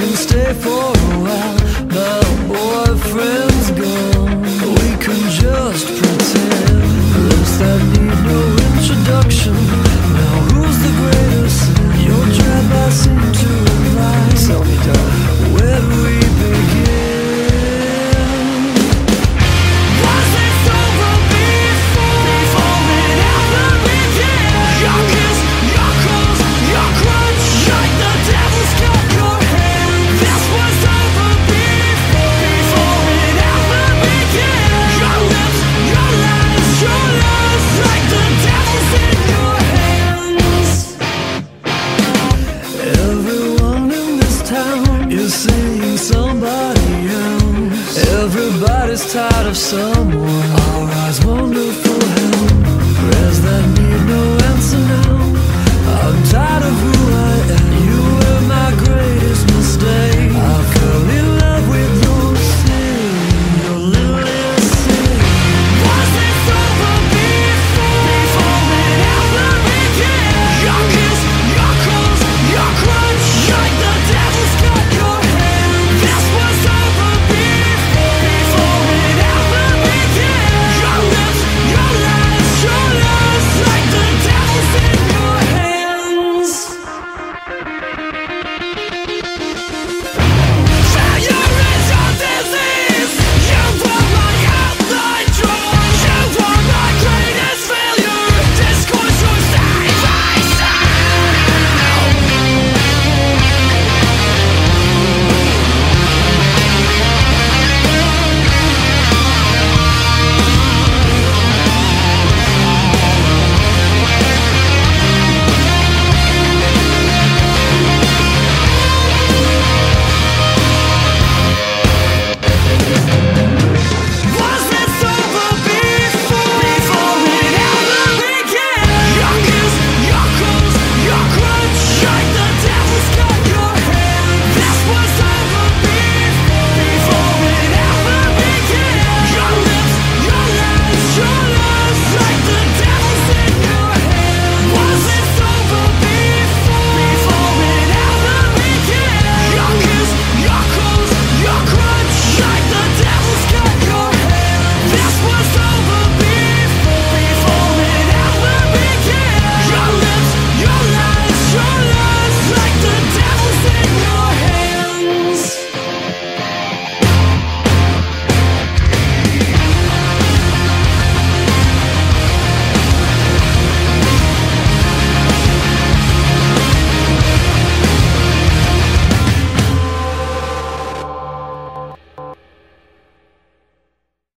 can stay for a while. But tired of someone.